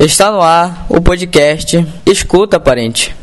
Está no ar o podcast Escuta, Parente.